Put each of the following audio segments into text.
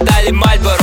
хватали Мальборо.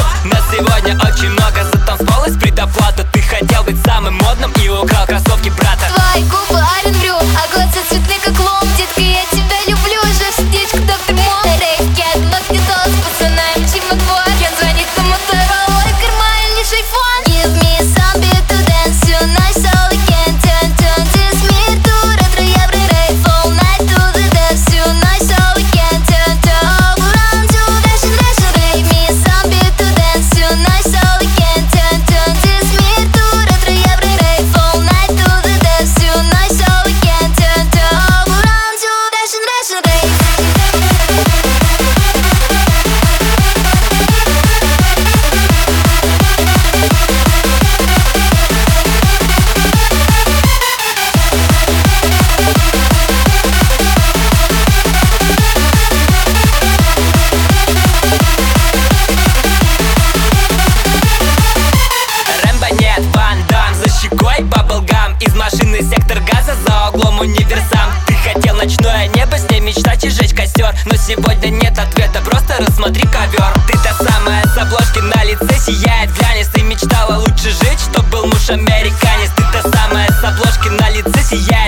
американец Ты та самая с обложки на лице сияет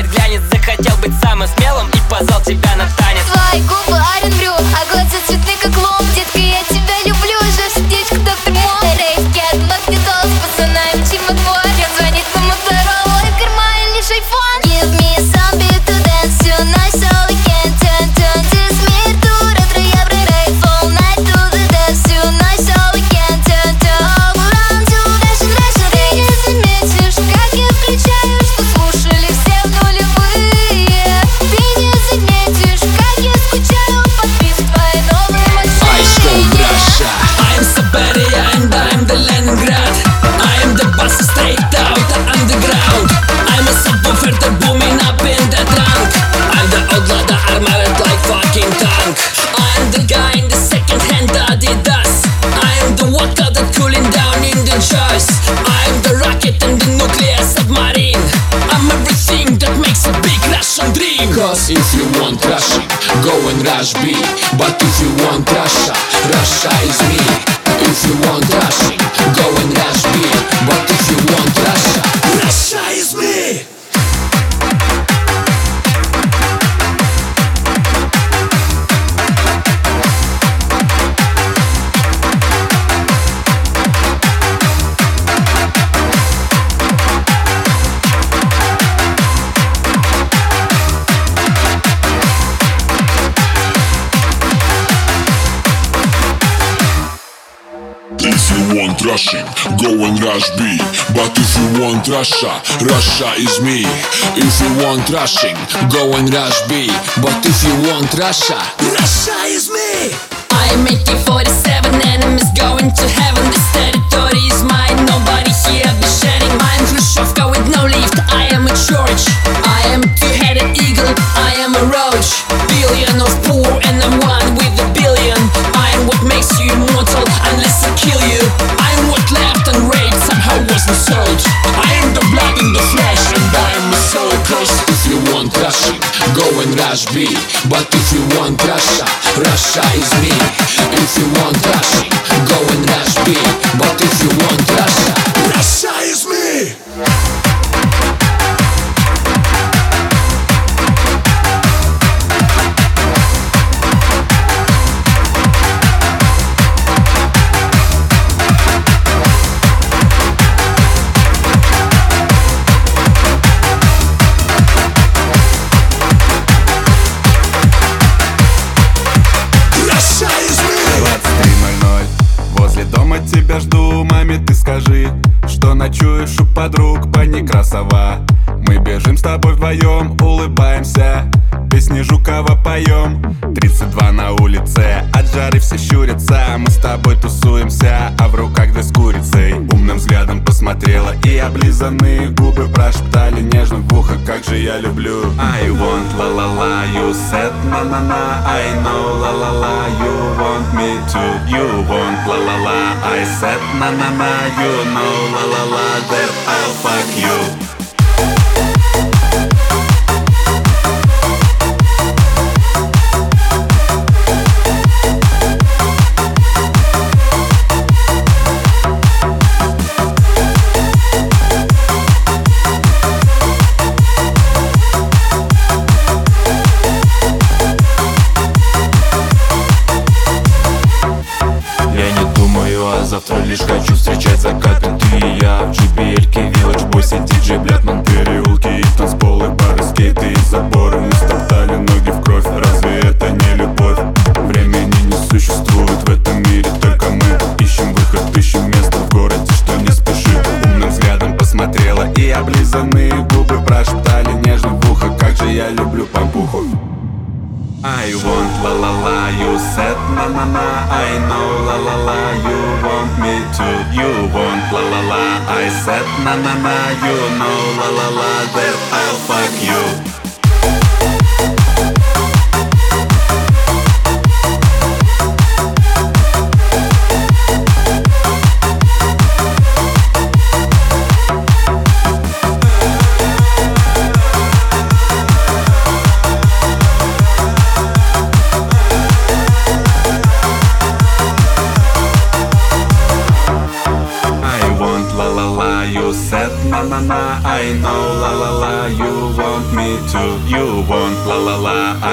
you want Russia, Russia is me. Rushing, go and rush B. But if you want Russia, Russia is me. If you want rushing, go and rush B. But if you want Russia, Russia is me. I make it 47 enemies going to heaven. going rush B. But if you want Russia, Russia is me. If you want Russia, go and rush B. But if you want Russia, Russia вдвоем улыбаемся. Песни Жукова поем. 32 на улице От жары все щурятся. Мы с тобой тусуемся А в руках две с курицей. Умным взглядом посмотрела И облизанные губы прошептали нежно в ухо Как же я люблю! I want la la la You said na na na I know la la la You want me to You want la la la I said na na na You know la la la That I'll fuck you! I said na na na You know la la la That I'll fuck you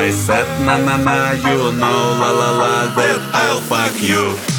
I said na na na You know la la la That I'll fuck you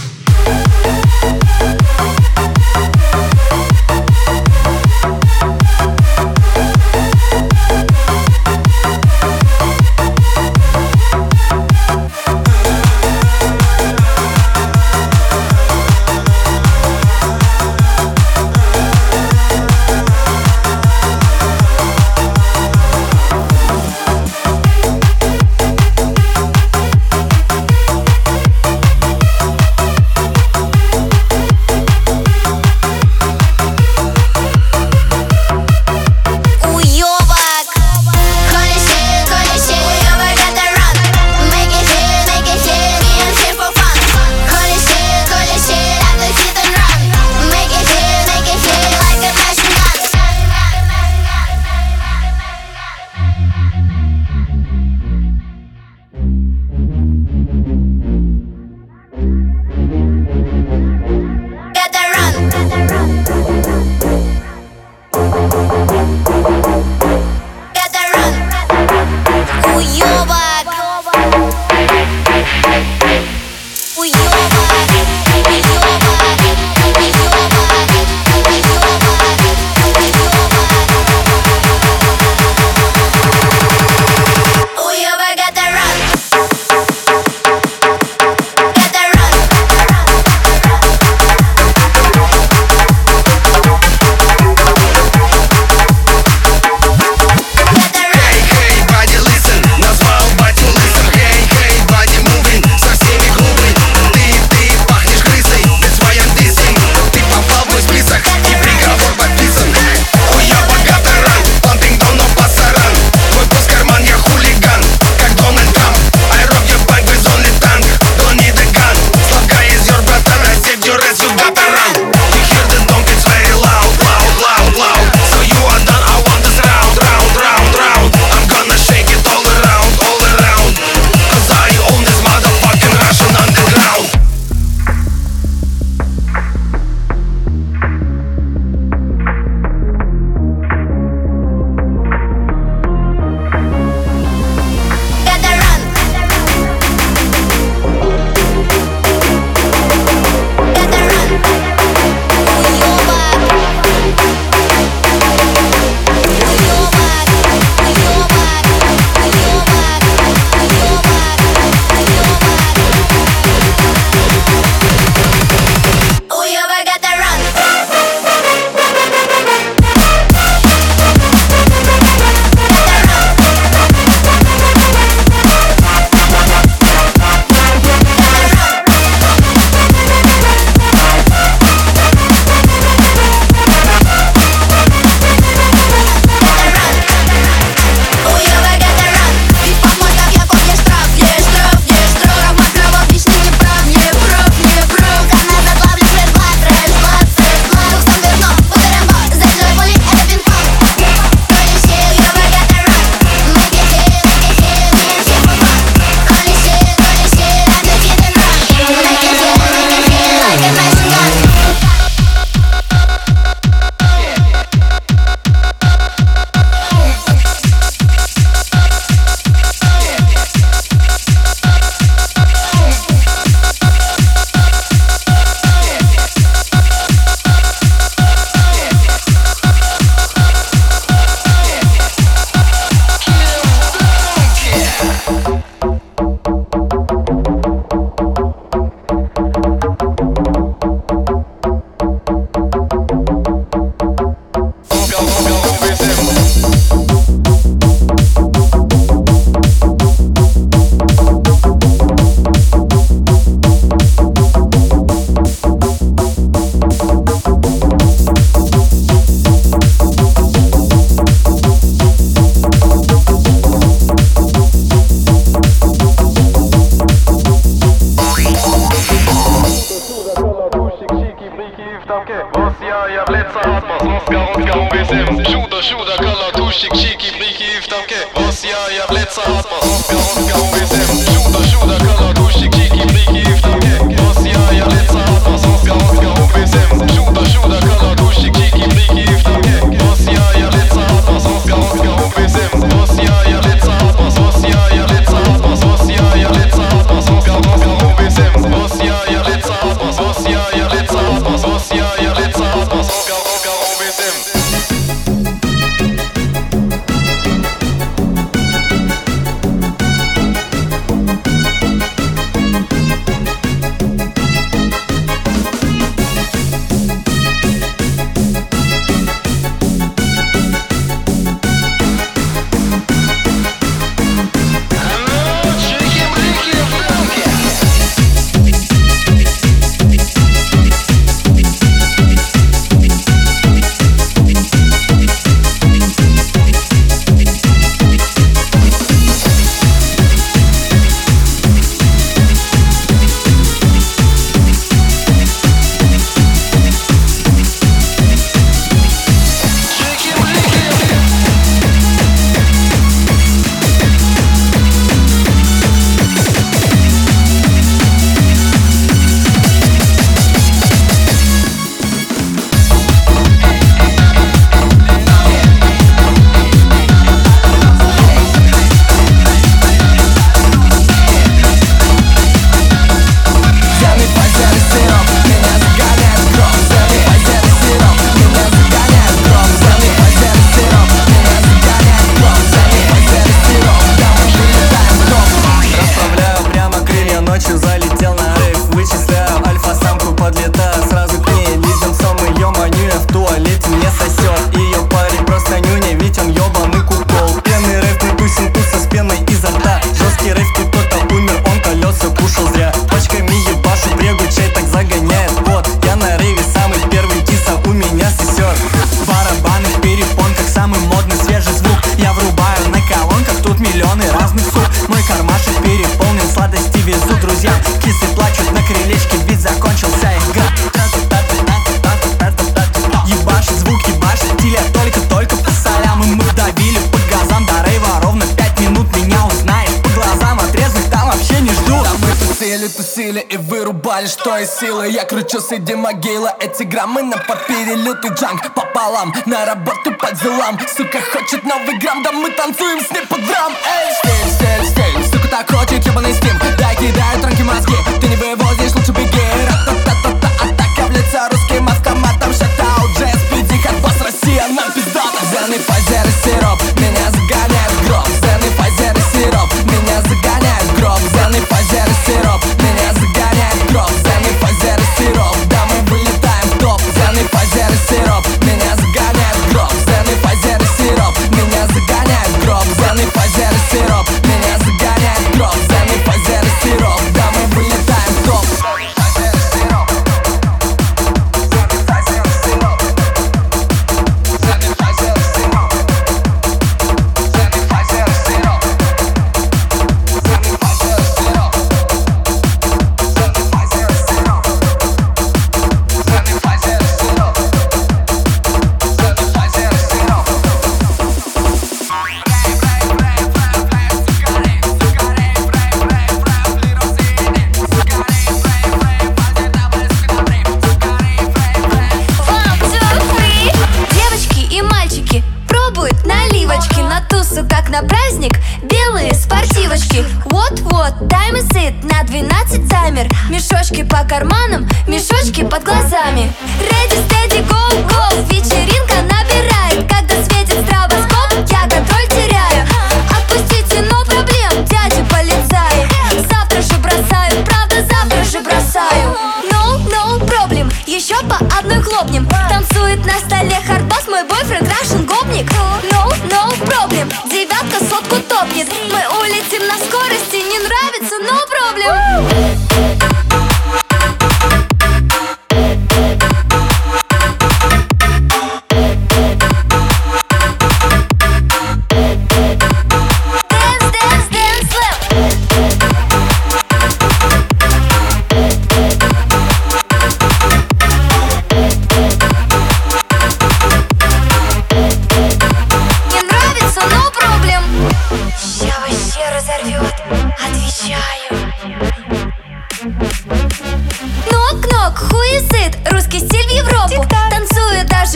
Валишь, что из силы. Я кручу среди могила Эти граммы на папире Лютый джанг пополам. На работу под делам. Сука хочет новый грамм Да мы танцуем с ней под драм. Эй, стиль, стиль, стиль Сука так хочет ебаный стим. Да кидают транки мозги. Ты не вывозишь, лучше беги. Ра-та-та-та-та. Атака в лицо русским автоматом. Шатаут, джесс, пиди как босс Россия нам пиздата Зеленый позер и сироп.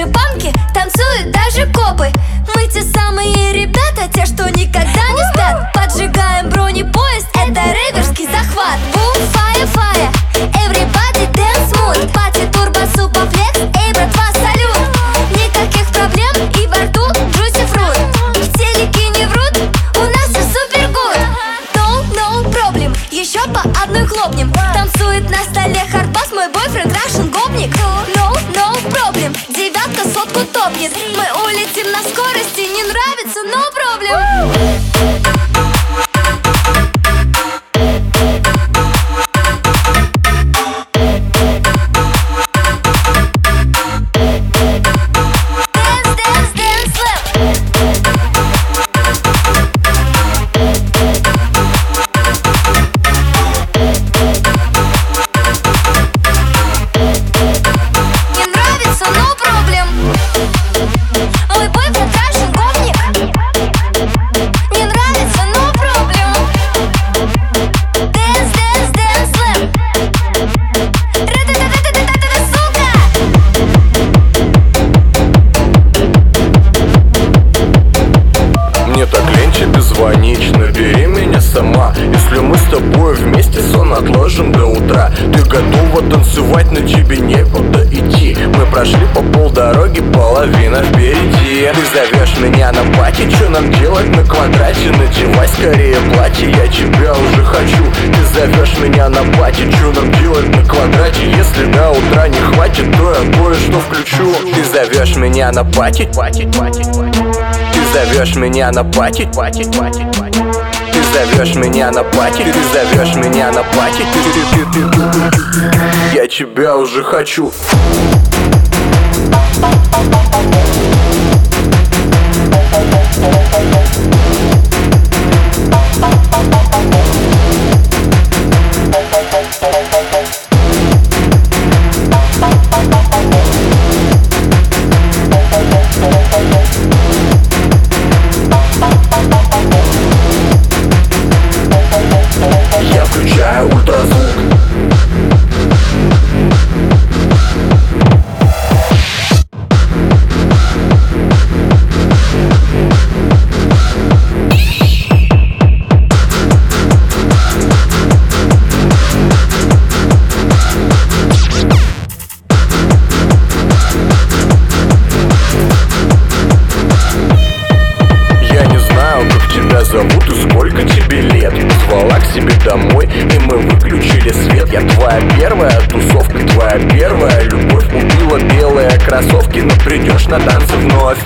Даже банки, танцуют даже копы. Мы те самые ребята, те, что никогда не Мне так лень тебе звонить, набери меня сама Если мы с тобой вместе сон отложим до утра. Ты готова танцевать, но тебе некуда идти. Мы прошли по полдороги, половина впереди. Ты зовешь меня на пати, что нам делать на квадрате? Надевай скорее платье, я тебя уже хочу. Ты зовешь меня на пати, что нам делать на квадрате? Если до утра не хватит, то я кое-что включу. Ты зовешь меня на пати, пати, пати, пати зовешь меня на пати, пати, пати, пати. Ты зовешь меня на пати, ты зовешь меня на пати. Я тебя уже хочу. Я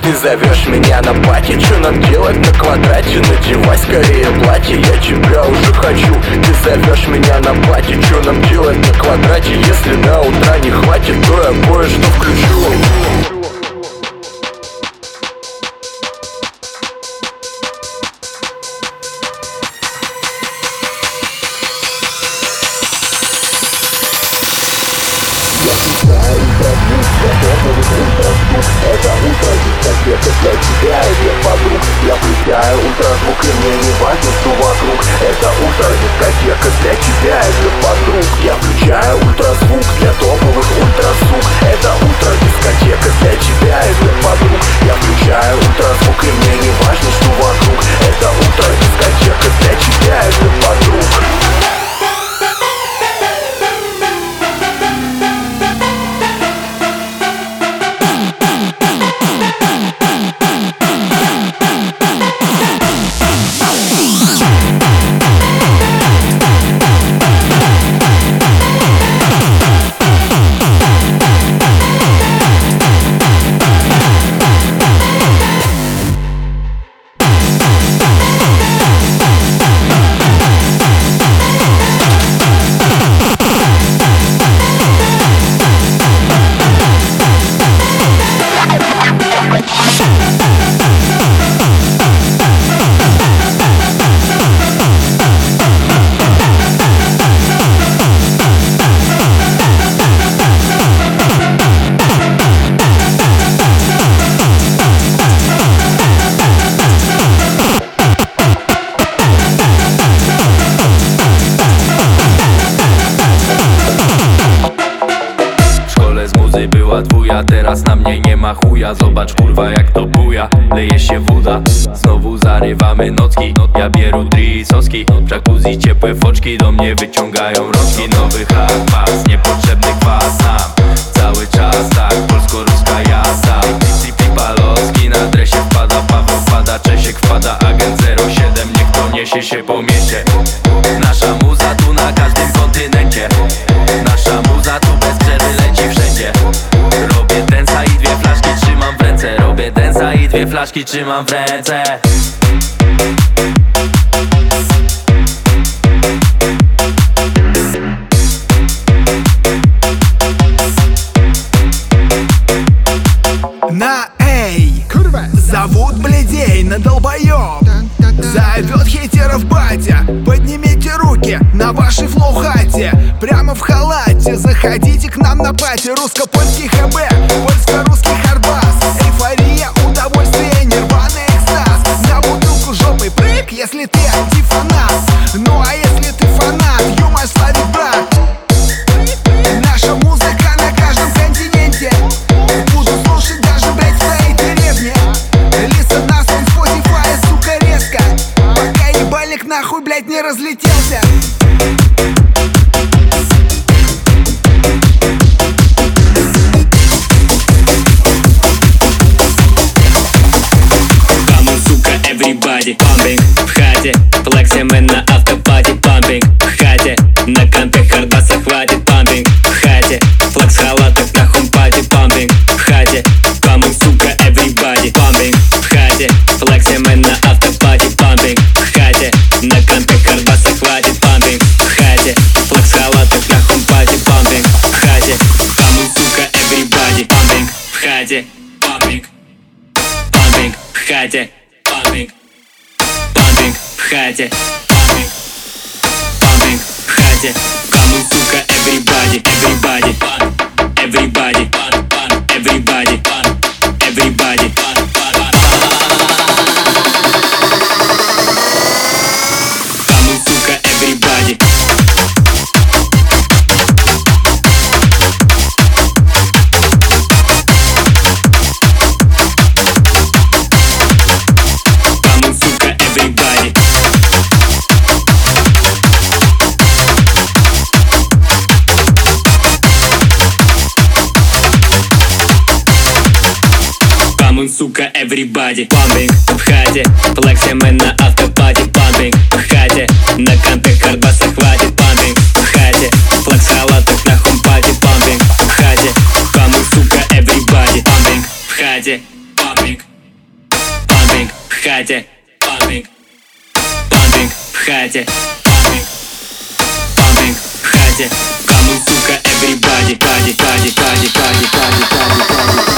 Ты зовешь меня на пати, что нам делать на квадрате? Надевай скорее платье, я тебя уже хочу Ты зовешь меня на пати, что нам делать на квадрате? Если до утра не хватит, то я кое-что включу mnie wyciągają rączki nowych hak, niepotrzebny kwas sam Cały czas tak, polsko-ruska jazda CP Palocki na dresie wpada Paweł wpada, Czesiek wpada Agent 07, niech to niesie się po mieście. Nasza muza tu na każdym kontynencie. Nasza muza tu bez przerwy leci wszędzie. Robię densa i dwie flaszki trzymam w ręce. Robię densa i dwie flaszki trzymam w ręce. Приходите к нам на пати Русско-польский ХБ everybody Пампинг в хате, флексим мы на автопате Пампинг в хате, на компе хардбаса хватит Пампинг в хате, флекс халатах на хумпате Пампинг в хате, хамы сука everybody Пампинг в хате, пампинг Пампинг в хате, пампинг Пампинг в хате, пампинг Пампинг в хате, хамы сука everybody. Пади, пади, пади, пади, пади, пади, пади, пади, пади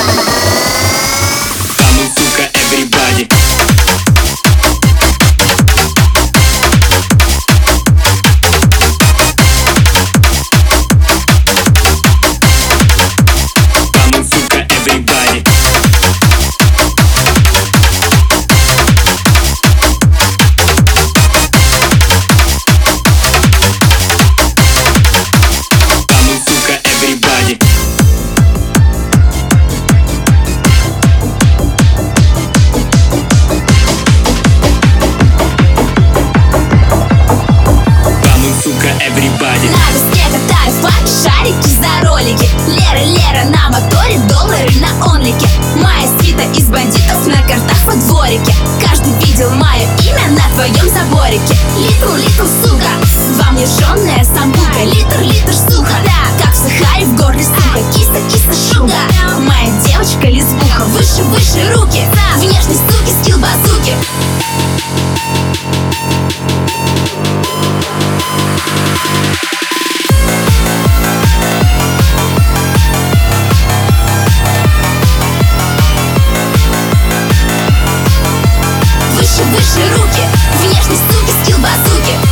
Обычно руки, внешность суки, скилл базуки.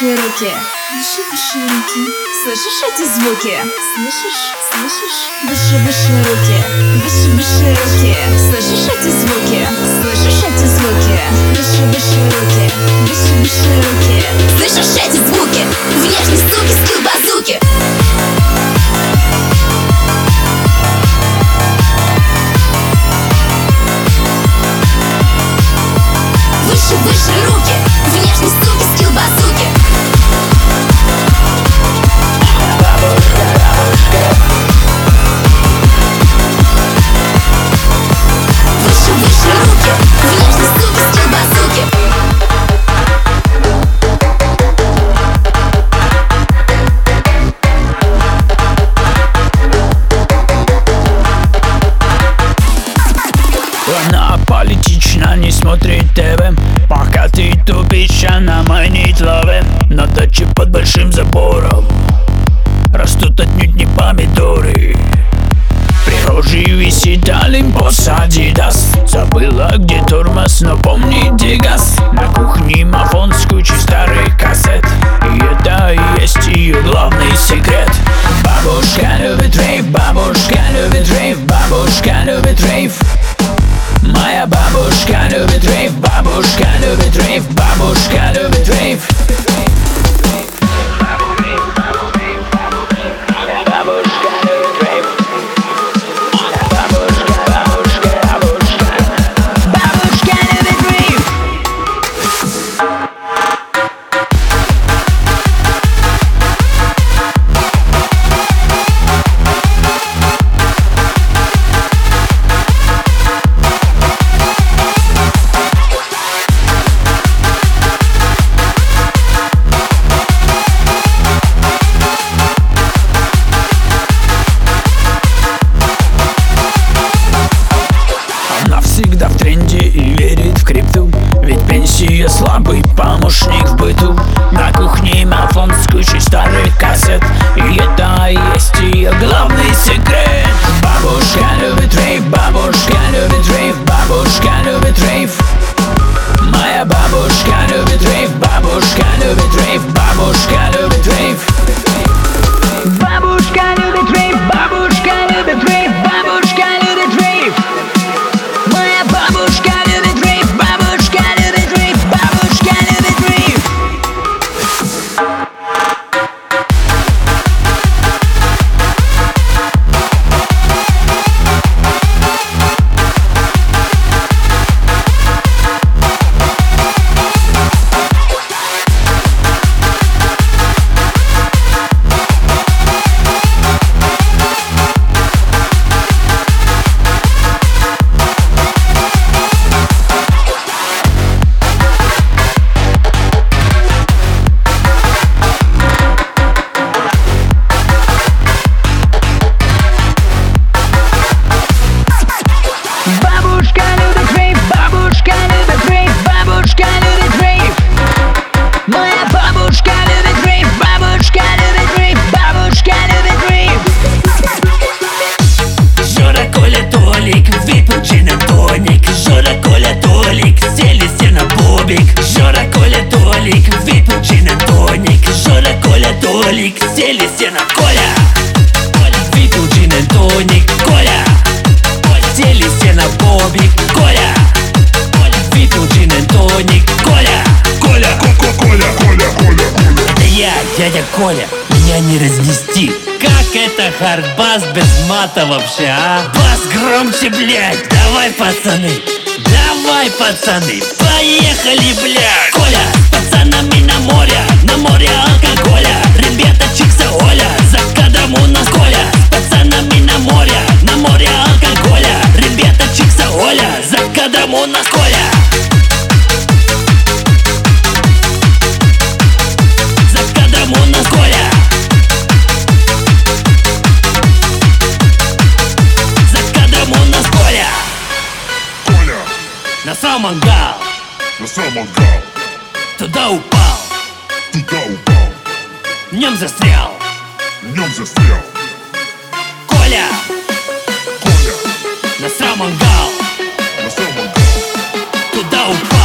Выше, руки. Выше, выше руки. Слышишь эти звуки? Слышишь? Слышишь? Выше, выше руки. Выше, выше руки. Слышишь эти звуки? Слышишь эти звуки? Выше, выше руки. Выше, выше руки. Слышишь эти звуки? Внешний суки, скилл базуки Выше, выше руки Внешний суки, скилл базуки Она политична, не смотрит ТВ. Пока ты тупишь, она манит лаве На даче под большим забором. Растут отнюдь помидоры Прихожий висит Олимпос Адидас Забыла, где тормоз, но помни, где газ На кухне мафон с кучей старых кассет. И это и есть ее главный секрет. Бабушка любит рейв, бабушка любит рейв, бабушка любит рейв. Моя бабушка любит рейв, бабушка любит рейв, бабушка любит Давай, пацаны, поехали, блядь. Коля, пацанами на море, на море алкоголя. Ребята, чикса, Оля, за кадром у нас Коля. Пацанами на море, на море алкоголя. Ребята, чикса, Оля, за кадром у нас Коля самогал. На мангал, Туда упал. Туда упал. В нем застрял. В нем застрял. Коля! Коля. На самогал. На самогал. Туда упал.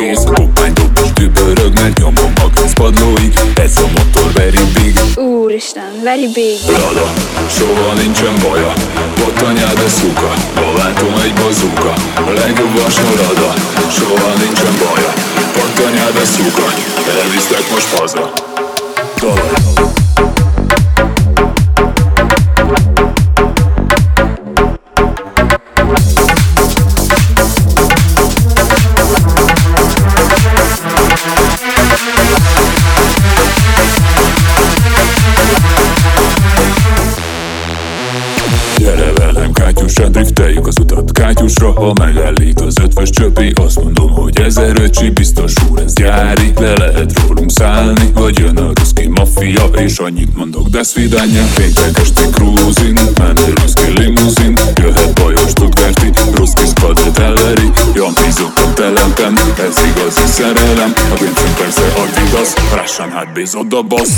Kész. Koppány dob és dübörög, mert nyomom a gőzpadlóig Ez a motor very big. Úristen, very big. Lada, soha nincsen baja. Ott anyád a szuka, balátom egy bazuka A legjobb soha nincsen baja. Ott anyád a szuka, elvisztek most haza. Dalaj kátyusra Ha megállít az ötvös csöpi Azt mondom, hogy ezer öcsi Biztos úr, ez gyári Le lehet rólunk szállni Vagy jön a ruszki maffia És annyit mondok, de svidanya Péntek este cruising Menő ruszki limuzin Jöhet bajos Stuttgarti Ruszki squad telleri Jampizok a telepen Ez igazi szerelem A péntek persze Adidas Russian hát bízod a boss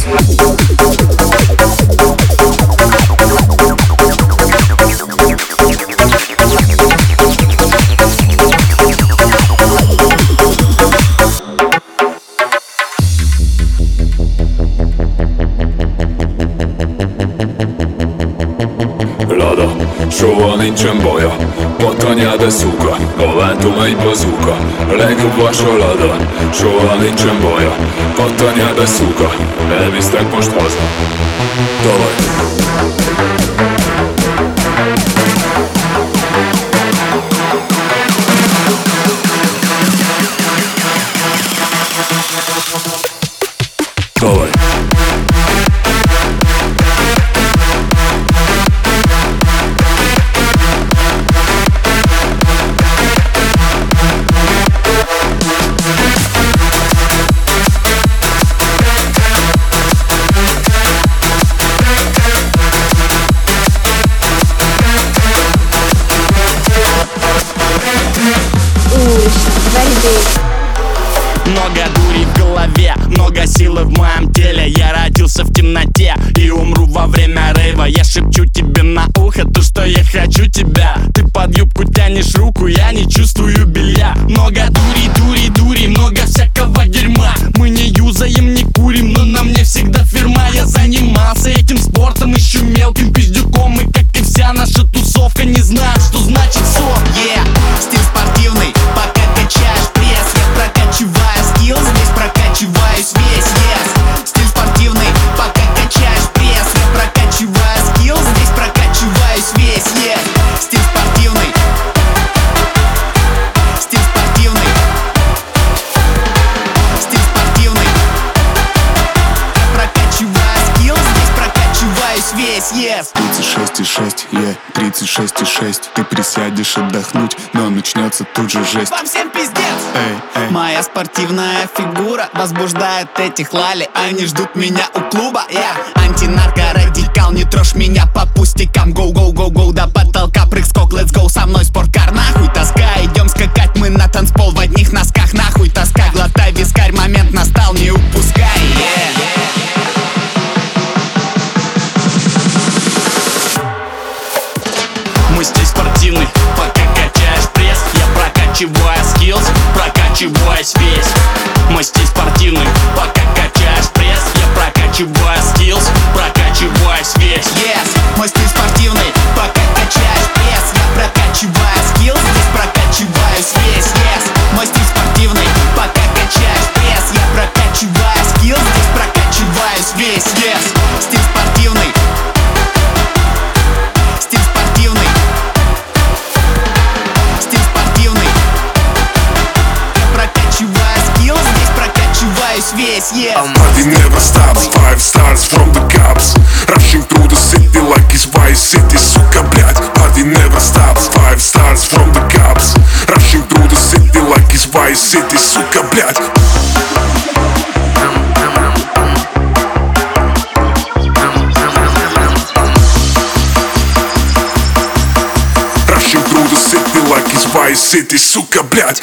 szúka Patanyád a szuka, a váltom egy legjobb A legjobb soha nincsen baja. Patanyád a szuka, elvisztek most haza. Tavaly. Присядешь отдохнуть, но начнется тут же жесть. Вам всем пиздец! Эй, эй. Моя спортивная фигура возбуждает этих лали. Они ждут меня у клуба, я антинаркорадикал. Не трожь меня по пустякам, гоу-гоу-гоу-гоу До потолка прыг-скок, let's go Со мной спорткар, нахуй тоска. Идем скакать мы на танцпол в одних носках. Нахуй тоска, глотай вискарь, момент настал, не упускай прокачиваю skills, прокачиваюсь весь. Мы здесь спортивный, пока качаешь пресс. Я прокачиваю skills, прокачиваюсь весь. Yes, мой стиль спортивный, пока блядь Rushing through the city like it's Vice City, сука, блядь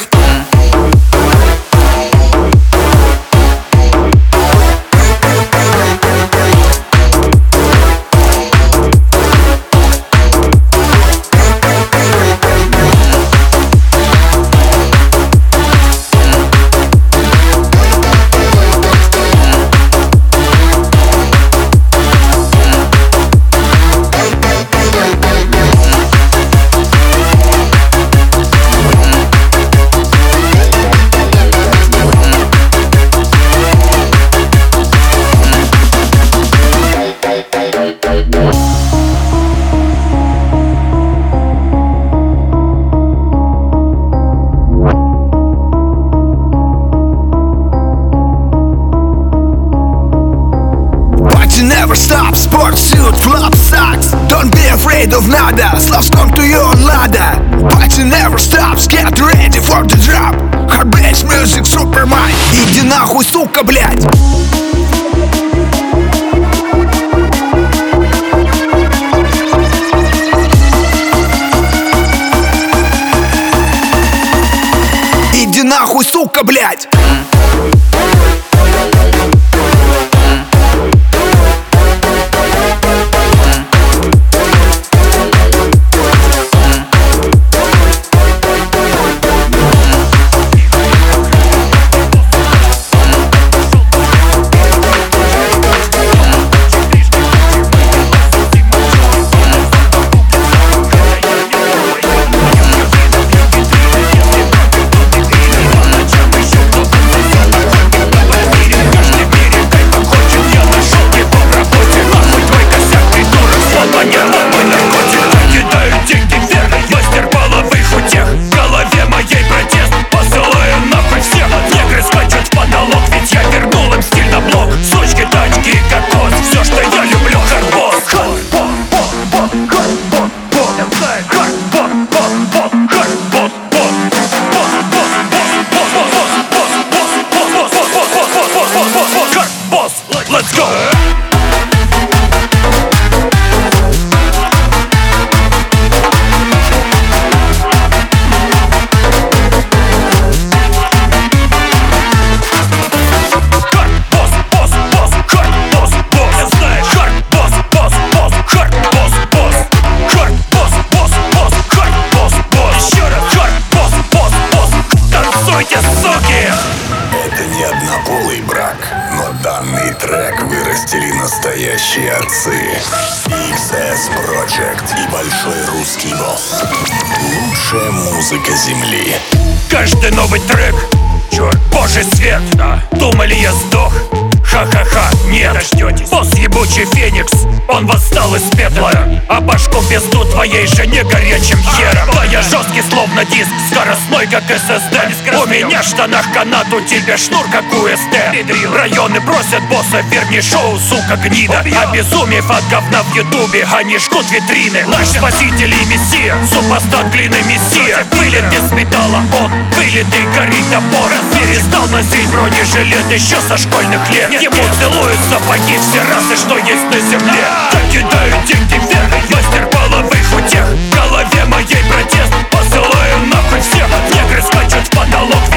жене горячим хером. Да я жесткий словно диск Скоростной как SSD У меня в штанах канат У тебя шнур как USD Районы просят босса Верни шоу, сука гнида. Обезумев от говна в ютубе Они жгут витрины. Наш спаситель и мессия Супостат длинный мессия. Вылет без металла Он вылитый горит топор Перестал носить бронежилет Еще со школьных лет. Ему целуют сапоги Все расы, что есть на земле головых утех В голове моей протест. Посылаю нахуй всех. Негры скачут в потолок.